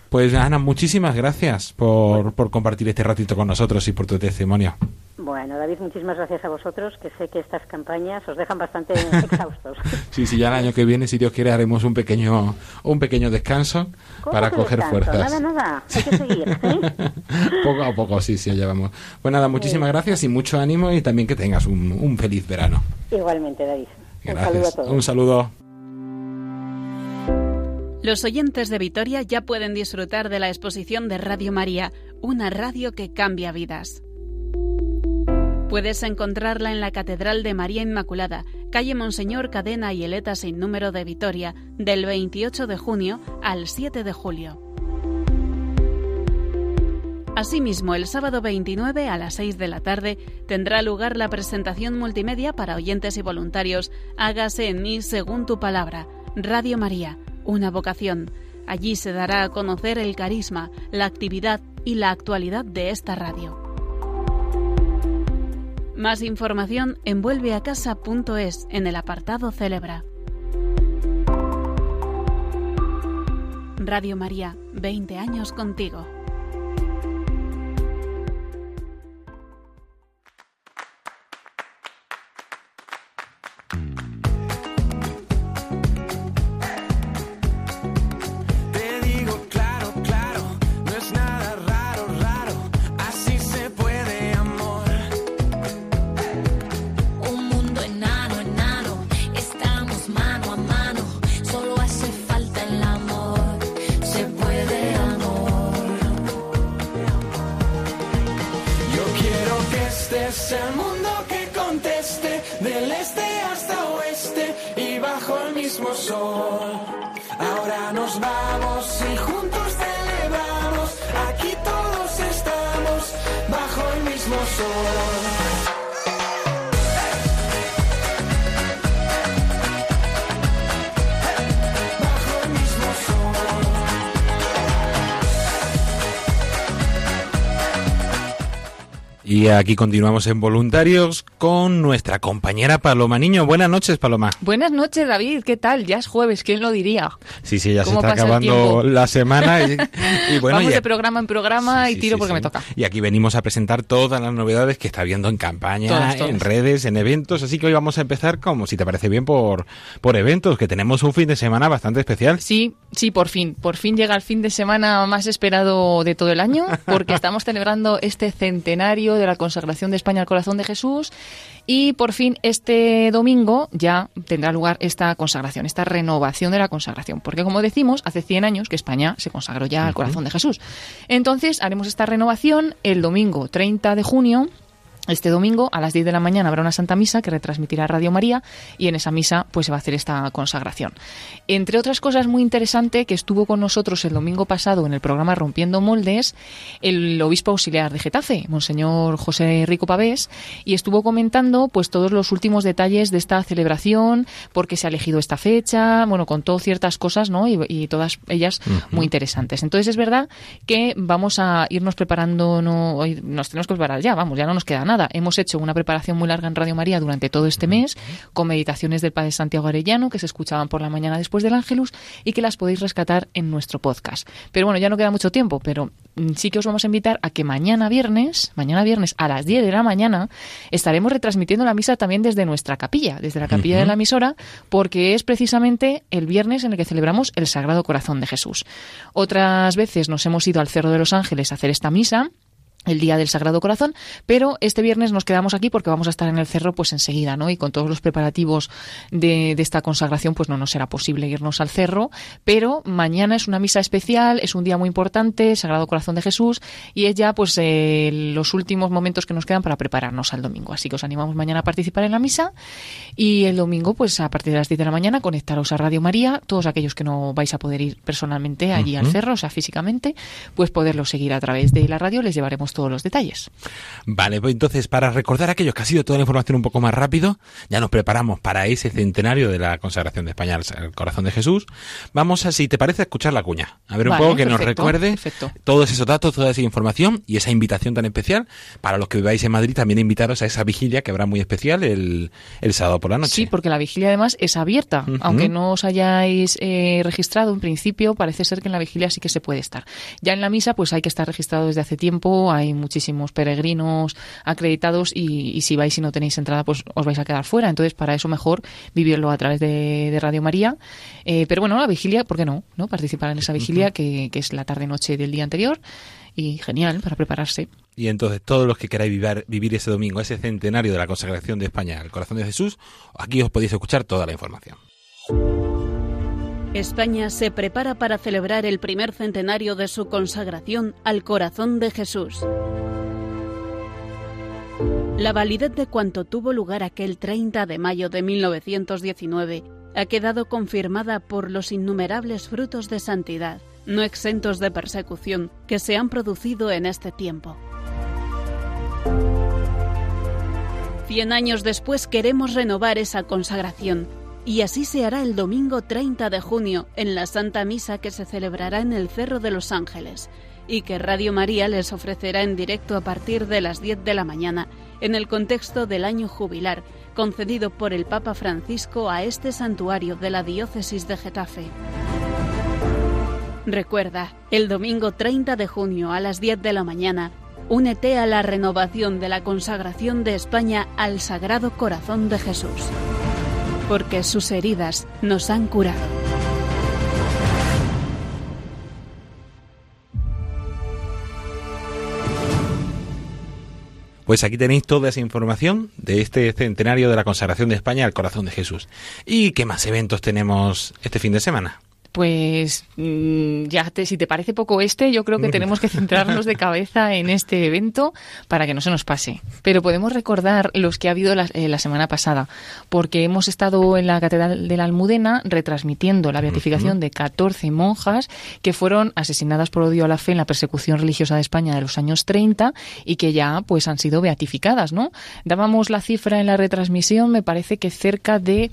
Pues Ana, muchísimas gracias por, por compartir este ratito con nosotros y por tu testimonio. Bueno, David, muchísimas gracias a vosotros, que sé que estas campañas os dejan bastante exhaustos. sí, sí, ya el año que viene, si Dios quiere, haremos un pequeño un pequeño descanso para coger fuerzas. Nada, nada, hay que seguir. ¿eh? poco a poco, sí, sí, allá vamos. Pues nada, muchísimas gracias y mucho ánimo y también que tengas un, un feliz verano. Igualmente, David. Gracias. Un saludo a todos. Un saludo. Los oyentes de Vitoria ya pueden disfrutar de la exposición de Radio María, una radio que cambia vidas. Puedes encontrarla en la Catedral de María Inmaculada, calle Monseñor Cadena y Eleta sin número de Vitoria, del 28 de junio al 7 de julio. Asimismo, el sábado 29 a las 6 de la tarde tendrá lugar la presentación multimedia para oyentes y voluntarios Hágase en mí según tu palabra, Radio María, una vocación. Allí se dará a conocer el carisma, la actividad y la actualidad de esta radio. Más información en vuelveacasa.es en el apartado Celebra. Radio María, 20 años contigo. Aquí continuamos en Voluntarios con nuestra compañera Paloma Niño. Buenas noches, Paloma. Buenas noches, David. ¿Qué tal? Ya es jueves, ¿quién lo diría? Sí, sí, ya se ¿Cómo está acabando la semana y, y bueno, Vamos de programa en programa Sí, y tiro sí, porque me toca. Y aquí venimos a presentar todas las novedades que está viendo en campaña, en redes, en eventos. Así que hoy vamos a empezar, como si te parece bien, por, por eventos, que tenemos un fin de semana bastante especial. Sí, sí, por fin. Por fin llega el fin de semana más esperado de todo el año, porque estamos celebrando este centenario de la consagración de España al corazón de Jesús. Y por fin este domingo ya tendrá lugar esta consagración, esta renovación de la consagración. Porque como decimos, hace 100 años que España se consagró ya al corazón de Jesús. Entonces haremos esta renovación el domingo 30 de junio este domingo a las 10 de la mañana habrá una Santa Misa que retransmitirá Radio María y en esa misa pues se va a hacer esta consagración. Entre otras cosas muy interesante que estuvo con nosotros el domingo pasado en el programa Rompiendo Moldes el obispo auxiliar de Getafe, Monseñor José Rico Pavés, y estuvo comentando pues todos los últimos detalles de esta celebración, por qué se ha elegido esta fecha, bueno, contó ciertas cosas, ¿no? Y, y todas ellas muy interesantes. Entonces es verdad que vamos a irnos preparando, no, hoy nos tenemos que preparar ya, vamos, ya no nos queda nada hemos hecho una preparación muy larga en Radio María durante todo este mes, con meditaciones del Padre Santiago Arellano, que se escuchaban por la mañana después del Ángelus, y que las podéis rescatar en nuestro podcast. Pero bueno, ya no queda mucho tiempo, pero mm, sí que os vamos a invitar a que mañana viernes, mañana viernes a las 10 de la mañana, estaremos retransmitiendo la misa también desde nuestra capilla, desde la capilla de la emisora, porque es precisamente el viernes en el que celebramos el Sagrado Corazón de Jesús. Otras veces nos hemos ido al Cerro de los Ángeles a hacer esta misa el día del Sagrado Corazón, pero este viernes nos quedamos aquí porque vamos a estar en el cerro pues enseguida, ¿no? Y con todos los preparativos de, de, esta consagración pues no nos será posible irnos al cerro, pero mañana es una misa especial, es un día muy importante, Sagrado Corazón de Jesús, y es ya pues eh, los últimos momentos que nos quedan para prepararnos al domingo. Así que os animamos mañana a participar en la misa y el domingo pues a partir de las 10 de la mañana conectaros a Radio María, todos aquellos que no vais a poder ir personalmente allí al cerro, o sea, físicamente, pues poderlo seguir a través de la radio, les llevaremos todos los detalles. Vale, pues entonces para recordar aquello que ha sido toda la información un poco más rápido, ya nos preparamos para ese centenario de la consagración de España al corazón de Jesús. Vamos a, si te parece, a escuchar la cuña. A ver un Vale, poco que nos recuerde perfecto. todos esos datos, toda esa información y esa invitación tan especial. Para los que viváis en Madrid, también invitaros a esa vigilia que habrá muy especial el, el sábado por la noche. Sí, porque la vigilia además es abierta. Aunque no os hayáis eh, registrado en principio, parece ser que en la vigilia sí que se puede estar. Ya en la misa, pues hay que estar registrado desde hace tiempo. Hay muchísimos peregrinos acreditados y, y si vais y no tenéis entrada, pues os vais a quedar fuera. Entonces, para eso mejor vivirlo a través de, de Radio María. Eh, pero bueno, la vigilia, ¿por qué no? ¿no? Participar en esa vigilia que, que es la tarde-noche del día anterior. Y genial para prepararse. Y entonces, todos los que queráis vivir, vivir ese domingo, ese centenario de la consagración de España al corazón de Jesús, aquí os podéis escuchar toda la información. España se prepara para celebrar el primer centenario de su consagración al corazón de Jesús. La validez de cuanto tuvo lugar aquel 30 de mayo de 1919 ha quedado confirmada por los innumerables frutos de santidad, no exentos de persecución, que se han producido en este tiempo. Cien años después queremos renovar esa consagración, y así se hará el domingo 30 de junio en la Santa Misa que se celebrará en el Cerro de los Ángeles, y que Radio María les ofrecerá en directo a partir de las 10 de la mañana, en el contexto del año jubilar concedido por el Papa Francisco a este santuario de la diócesis de Getafe. Recuerda, el domingo 30 de junio a las 10 de la mañana, únete a la renovación de la consagración de España al Sagrado Corazón de Jesús, porque sus heridas nos han curado. Pues aquí tenéis toda esa información de este centenario de la consagración de España al corazón de Jesús. ¿Y qué más eventos tenemos este fin de semana? Pues mm, ya te, si te parece poco este, yo creo que tenemos que centrarnos de cabeza en este evento para que no se nos pase. Pero podemos recordar los que ha habido la, eh, la semana pasada, porque hemos estado en la Catedral de la Almudena retransmitiendo la beatificación de 14 monjas que fueron asesinadas por odio a la fe en la persecución religiosa de España de los años 30 y que ya pues han sido beatificadas, ¿no? Dábamos la cifra en la retransmisión, me parece que cerca de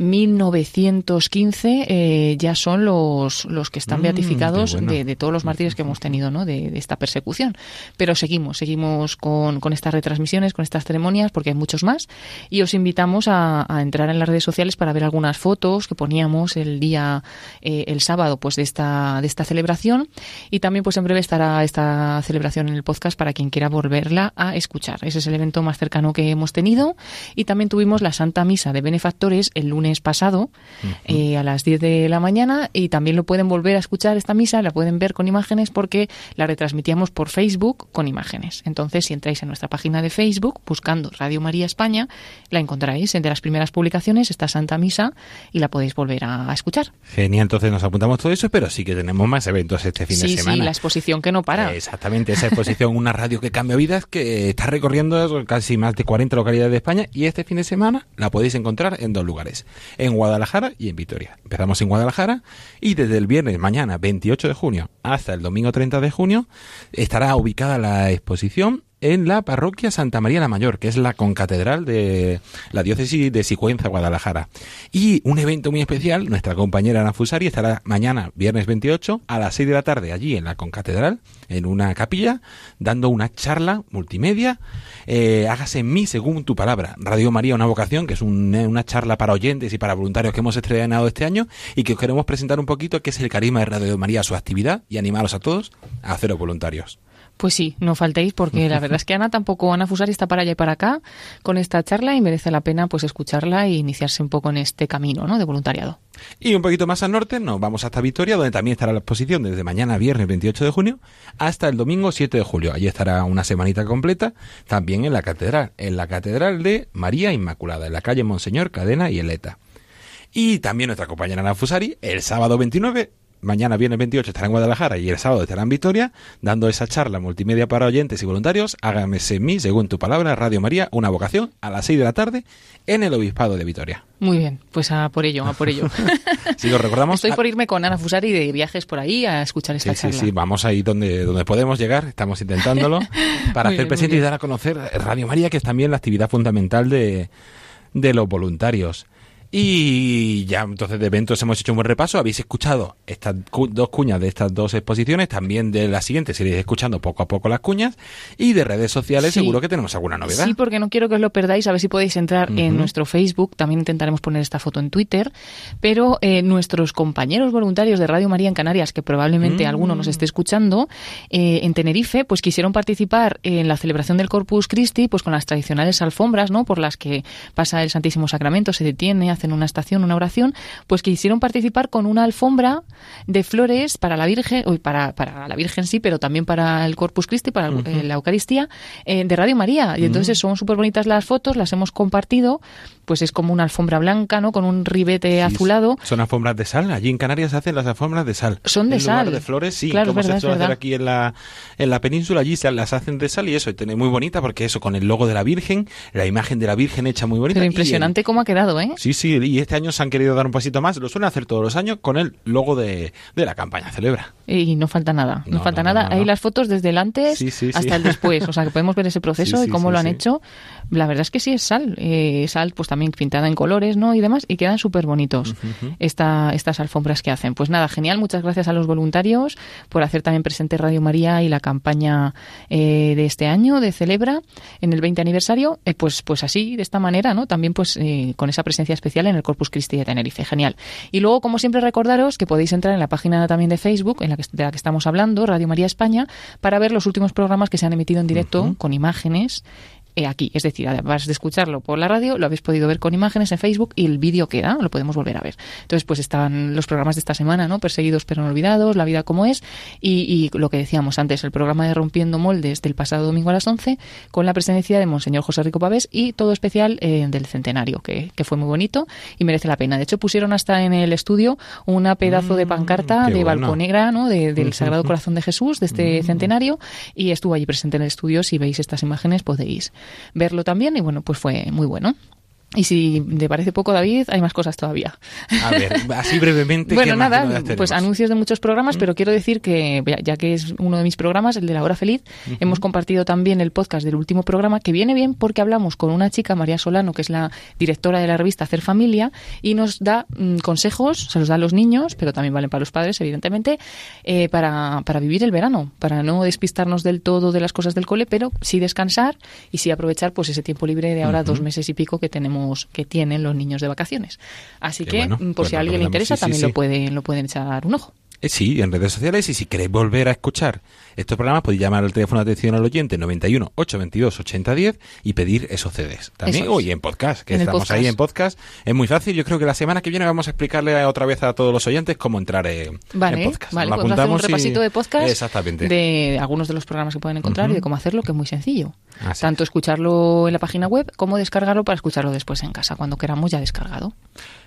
1915 eh, ya son los, los que están Mm, beatificados bueno. de, de todos los mártires que hemos tenido ¿no? de, de esta persecución. Pero seguimos, seguimos con, con estas retransmisiones, con estas ceremonias, porque hay muchos más. Y os invitamos a, a entrar en las redes sociales para ver algunas fotos que poníamos el día, eh, el sábado, pues de esta, de esta celebración. Y también, pues en breve estará esta celebración en el podcast para quien quiera volverla a escuchar. Ese es el evento más cercano que hemos tenido. Y también tuvimos la Santa Misa de Benefactores el lunes pasado eh, a las 10 de la mañana y también lo pueden volver a escuchar esta misa, la pueden ver con imágenes porque la retransmitíamos por Facebook con imágenes. Entonces, si entráis en nuestra página de Facebook buscando Radio María España, la encontraréis entre las primeras publicaciones, esta Santa Misa, y la podéis volver a, a escuchar. Genial, entonces nos apuntamos todo eso, pero sí que tenemos más eventos este fin sí, de semana. sí, la exposición que no para. Exactamente, esa exposición, una radio que cambia vidas, que está recorriendo casi más de 40 localidades de España y este fin de semana la podéis encontrar en dos lugares, en Guadalajara y en Vitoria. Empezamos en Guadalajara y desde el viernes mañana 28 de junio hasta el domingo 30 de junio estará ubicada la exposición en la parroquia Santa María la Mayor, que es la concatedral de la diócesis de Sigüenza, Guadalajara. Y un evento muy especial, nuestra compañera Ana Fusari estará mañana, viernes 28, a las 6 de la tarde, allí en la concatedral, en una capilla, dando una charla multimedia. Eh, hágase en mí según tu palabra. Radio María, una vocación, que es un- una charla para oyentes y para voluntarios que hemos estrenado este año y que os queremos presentar un poquito qué es el carisma de Radio María, su actividad y animaros a todos a haceros voluntarios. Pues sí, no faltéis porque la verdad es que Ana tampoco, Ana Fusari está para allá y para acá con esta charla y merece la pena pues escucharla e iniciarse un poco en este camino ¿no? de voluntariado. Y un poquito más al norte nos vamos hasta Vitoria, donde también estará la exposición desde mañana viernes 28 de junio hasta el domingo 7 de julio. Allí estará una semanita completa, también en la catedral, en la catedral de María Inmaculada, en la calle Monseñor Cadena y Eleta. Y también nuestra compañera Ana Fusari, el sábado 29, mañana viernes 28 estará en Guadalajara y el sábado estará en Vitoria, dando esa charla multimedia para oyentes y voluntarios, hágame en mí, según tu palabra, Radio María, una vocación, a las 6 de la tarde, en el Obispado de Vitoria. Muy bien, pues a por ello, a por ello. Si lo recordamos... Estoy por irme con Ana Fusari de viajes por ahí a escuchar esta Sí, sí, charla. sí, vamos ahí donde, donde podemos llegar, estamos intentándolo, para hacer presente y dar a conocer Radio María, que es también la actividad fundamental de, de los voluntarios. Y ya entonces de eventos hemos hecho un buen repaso. Habéis escuchado estas cu- dos cuñas de estas dos exposiciones, también de las siguientes iréis escuchando poco a poco las cuñas. Y de redes sociales Sí. seguro que tenemos alguna novedad. Sí, porque no quiero que os lo perdáis. A ver si podéis entrar en nuestro Facebook. También intentaremos poner esta foto en Twitter. Pero eh, nuestros compañeros voluntarios de Radio María en Canarias, que probablemente Mm. alguno nos esté escuchando, eh, en Tenerife, pues quisieron participar en la celebración del Corpus Christi, pues con las tradicionales alfombras, ¿no? Por las que pasa el Santísimo Sacramento, se detiene, hacen una estación, una oración, pues quisieron participar con una alfombra de flores para la Virgen, para, para la Virgen sí, pero también para el Corpus Christi, para el- eh, la Eucaristía, eh, de Radio María. Y entonces son súper bonitas las fotos, las hemos compartido, pues es como una alfombra blanca, ¿no? Con un ribete Sí, azulado. Son alfombras de sal. Allí en Canarias se hacen las alfombras de sal. Son de en lugar sal. de flores, sí. Claro, como verdad, se suele hacer aquí en la, en la península, allí se las hacen de sal y eso. Y tiene muy bonita porque eso, con el logo de la Virgen, la imagen de la Virgen hecha muy bonita. Pero el- impresionante cómo ha quedado, ¿eh? Sí, sí, y este año se han querido dar un pasito más. Lo suelen hacer todos los años con el logo de, de la campaña Celebra. Y no falta nada, no, No, falta no, nada. no, Hay las fotos desde el antes Sí, sí, sí. hasta el después, o sea que podemos ver ese proceso y cómo lo han hecho. La verdad es que sí es sal, eh, sal pues también pintada en colores, ¿no? Y demás, y quedan súper bonitos esta, estas alfombras que hacen. Pues nada, genial, muchas gracias a los voluntarios por hacer también presente Radio María y la campaña eh, de este año de Celebra en el 20 aniversario, eh, pues, pues así, de esta manera, ¿no? También pues eh, con esa presencia especial en el Corpus Christi de Tenerife, genial. Y luego, como siempre, recordaros que podéis entrar en la página también de Facebook, en la que, de la que estamos hablando, Radio María España, para ver los últimos programas que se han emitido en directo con imágenes aquí. Es decir, además de escucharlo por la radio, lo habéis podido ver con imágenes en Facebook y el vídeo queda, lo podemos volver a ver. Entonces, pues están los programas de esta semana, ¿no? Perseguidos pero no olvidados, La vida como es, y, y lo que decíamos antes, el programa de Rompiendo Moldes del pasado domingo a las 11, con la presencia de Monseñor José Rico Pavés y todo especial eh, del centenario, que, que fue muy bonito y merece la pena. De hecho, pusieron hasta en el estudio una pedazo de pancarta Mm, qué de balconegra, ¿no? De- del. Sagrado Corazón de Jesús, de Mm. este centenario, y estuvo allí presente en el estudio. Si veis estas imágenes podéis verlo también y bueno, pues fue muy bueno. Y si te parece poco, David, hay más cosas todavía. A ver, así brevemente. Bueno, ¿qué más nada, pues anuncios de muchos programas, pero quiero decir que, ya- ya que es uno de mis programas, el de la hora feliz, hemos compartido también el podcast del último programa, que viene bien porque hablamos con una chica, María Solano, que es la directora de la revista Hacer Familia, y nos da mm, consejos, se los da a los niños, pero también valen para los padres, evidentemente, eh, para, para vivir el verano, para no despistarnos del todo de las cosas del cole, pero sí descansar y sí aprovechar pues ese tiempo libre de ahora dos meses y pico que tenemos, que tienen los niños de vacaciones. Así que, bueno, por pues si a alguien le interesa, Sí, también sí. lo pueden, lo pueden echar un ojo. Eh, Sí, en redes sociales y si queréis volver a escuchar estos programas podéis llamar al teléfono de atención al oyente 91 822 8010 y pedir esos CDs. También es. hoy en podcast, que En estamos podcast. ahí en podcast. Es muy fácil, yo creo que la semana que viene vamos a explicarle otra vez a todos los oyentes cómo entrar en, Vale, en podcast. vale un apuntamos y- repasito de podcast Exactamente. de algunos de los programas que pueden encontrar y de cómo hacerlo, que es muy sencillo. Así Tanto escucharlo en la página web como descargarlo para escucharlo después en casa, cuando queramos ya descargado.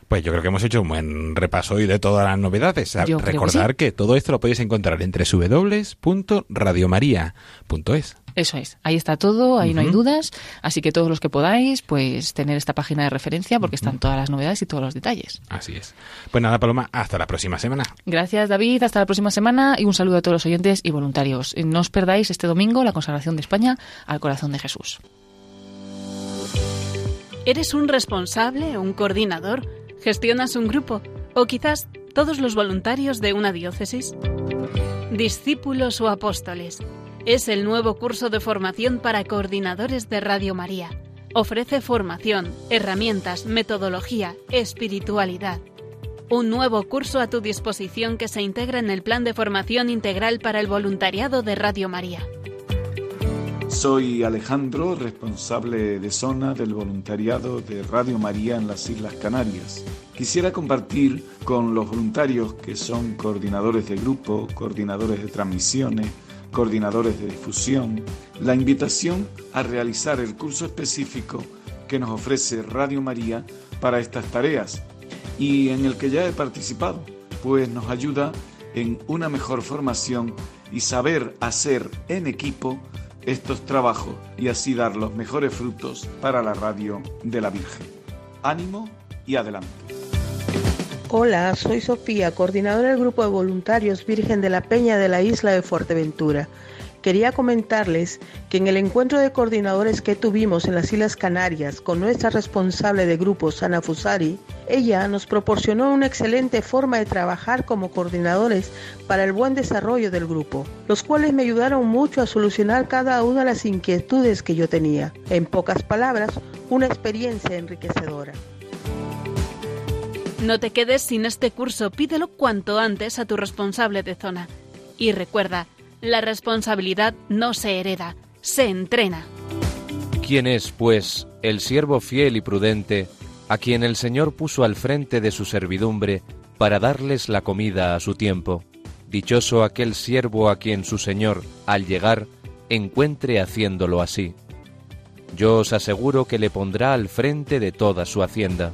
Pues yo creo que hemos hecho un buen repaso hoy de todas las novedades. A- Yo que Recordar que, todo esto lo podéis encontrar en www.radiomaria.es. Eso es, ahí está todo, ahí no hay dudas, así que todos los que podáis, pues tener esta página de referencia porque están todas las novedades y todos los detalles. Así es. Pues nada, Paloma, hasta la próxima semana. Gracias David, hasta la próxima semana y un saludo a todos los oyentes y voluntarios. No os perdáis este domingo la consagración de España al corazón de Jesús. ¿Eres un responsable, un coordinador? ¿Gestionas un grupo? ¿O quizás todos los voluntarios de una diócesis? Discípulos o apóstoles. Es el nuevo curso de formación para coordinadores de Radio María. Ofrece formación, herramientas, metodología, espiritualidad. Un nuevo curso a tu disposición que se integra en el plan de formación integral para el voluntariado de Radio María. Soy Alejandro, responsable de zona del voluntariado de Radio María en las Islas Canarias. Quisiera compartir con los voluntarios que son coordinadores de grupo, coordinadores de transmisiones, coordinadores de difusión, la invitación a realizar el curso específico que nos ofrece Radio María para estas tareas y en el que ya he participado, pues nos ayuda en una mejor formación y saber hacer en equipo estos trabajos y así dar los mejores frutos para la radio de la Virgen. Ánimo y adelante. Hola, soy Sofía, coordinadora del grupo de voluntarios Virgen de la Peña de la isla de Fuerteventura. Quería comentarles que en el encuentro de coordinadores que tuvimos en las Islas Canarias con nuestra responsable de grupo, Sana Fusari, ella nos proporcionó una excelente forma de trabajar como coordinadores para el buen desarrollo del grupo, los cuales me ayudaron mucho a solucionar cada una de las inquietudes que yo tenía. En pocas palabras, una experiencia enriquecedora. No te quedes sin este curso, pídelo cuanto antes a tu responsable de zona. Y recuerda, la responsabilidad no se hereda, se entrena. ¿Quién es, pues, el siervo fiel y prudente, a quien el Señor puso al frente de su servidumbre para darles la comida a su tiempo? Dichoso aquel siervo a quien su Señor, al llegar, encuentre haciéndolo así. Yo os aseguro que le pondrá al frente de toda su hacienda.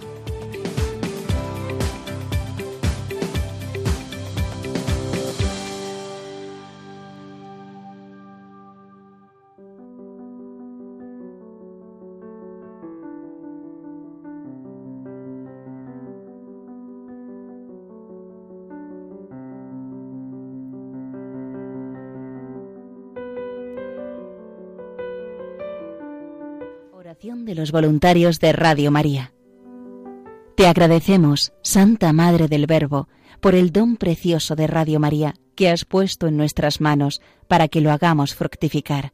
Los voluntarios de Radio María. Te agradecemos, Santa Madre del Verbo, por el don precioso de Radio María que has puesto en nuestras manos para que lo hagamos fructificar.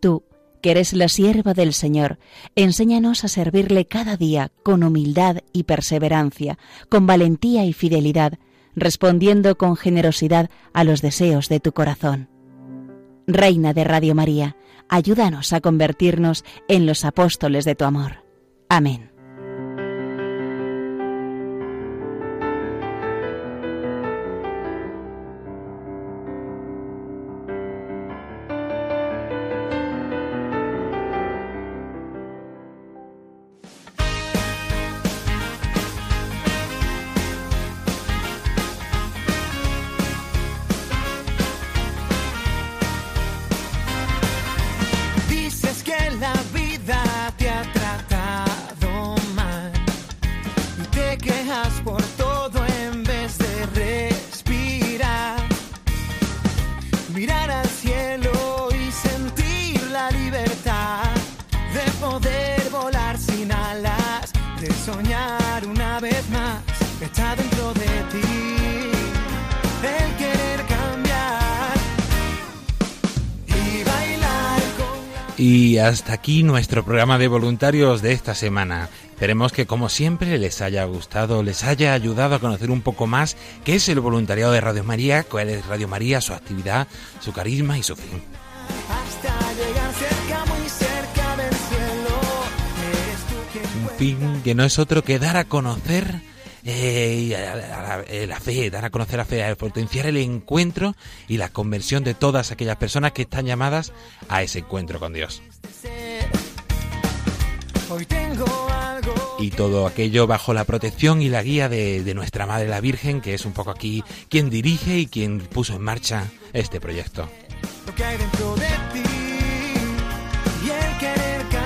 Tú, que eres la sierva del Señor, enséñanos a servirle cada día con humildad y perseverancia, con valentía y fidelidad, respondiendo con generosidad a los deseos de tu corazón. Reina de Radio María, ayúdanos a convertirnos en los apóstoles de tu amor. Amén. Hasta aquí nuestro programa de voluntarios de esta semana. Esperemos que como siempre les haya gustado, les haya ayudado a conocer un poco más qué es el voluntariado de Radio María, cuál es Radio María, su actividad, su carisma y su fin. Un fin que no es otro que dar a conocer eh, a la, eh, la fe, dar a conocer la fe, a potenciar el encuentro y la conversión de todas aquellas personas que están llamadas a ese encuentro con Dios. Y todo aquello bajo la protección y la guía de, nuestra Madre la Virgen, que es un poco aquí quien dirige y quien puso en marcha este proyecto. lo que hay dentro de ti. y el querer.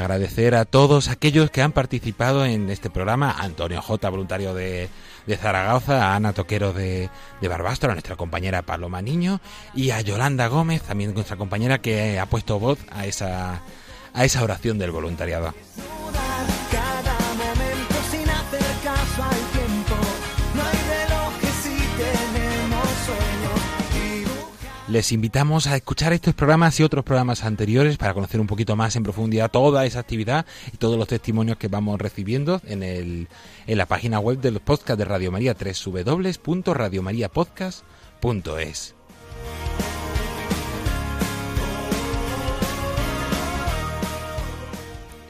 Agradecer a todos aquellos que han participado en este programa, a Antonio J, voluntario de, de Zaragoza, a Ana Toquero de, de Barbastro, a nuestra compañera Paloma Niño y a Yolanda Gómez, también nuestra compañera que ha puesto voz a esa, a esa oración del voluntariado. Les invitamos a escuchar estos programas y otros programas anteriores para conocer un poquito más en profundidad toda esa actividad y todos los testimonios que vamos recibiendo en, el, en la página web de los podcasts de Radio María, www.radiomariapodcast.es.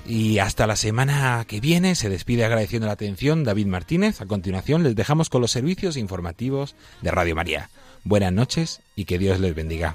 Y hasta la semana que viene se despide agradeciendo la atención David Martínez. A continuación les dejamos con los servicios informativos de Radio María. Buenas noches y que Dios les bendiga.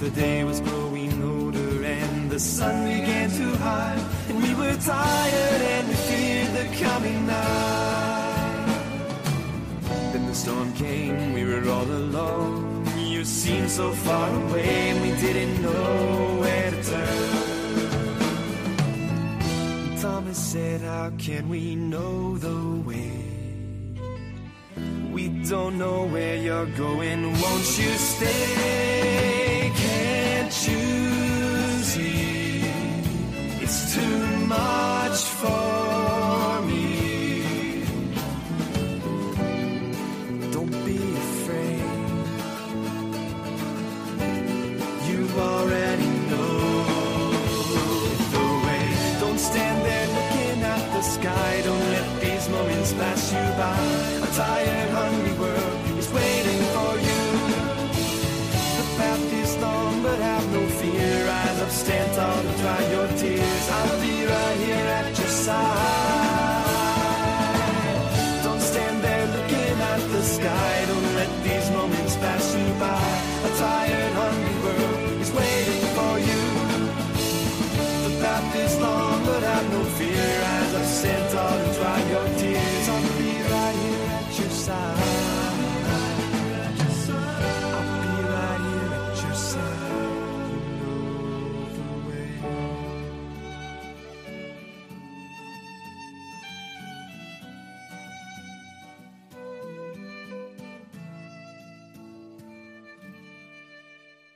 The day was growing older and the sun began to hide. And we were tired and we feared the coming night. Then the storm came, we were all alone. You seemed so far away and we didn't know where to turn. Thomas said, How can we know the way? We don't know where you're going. Won't you stay? choosy. It's too much for.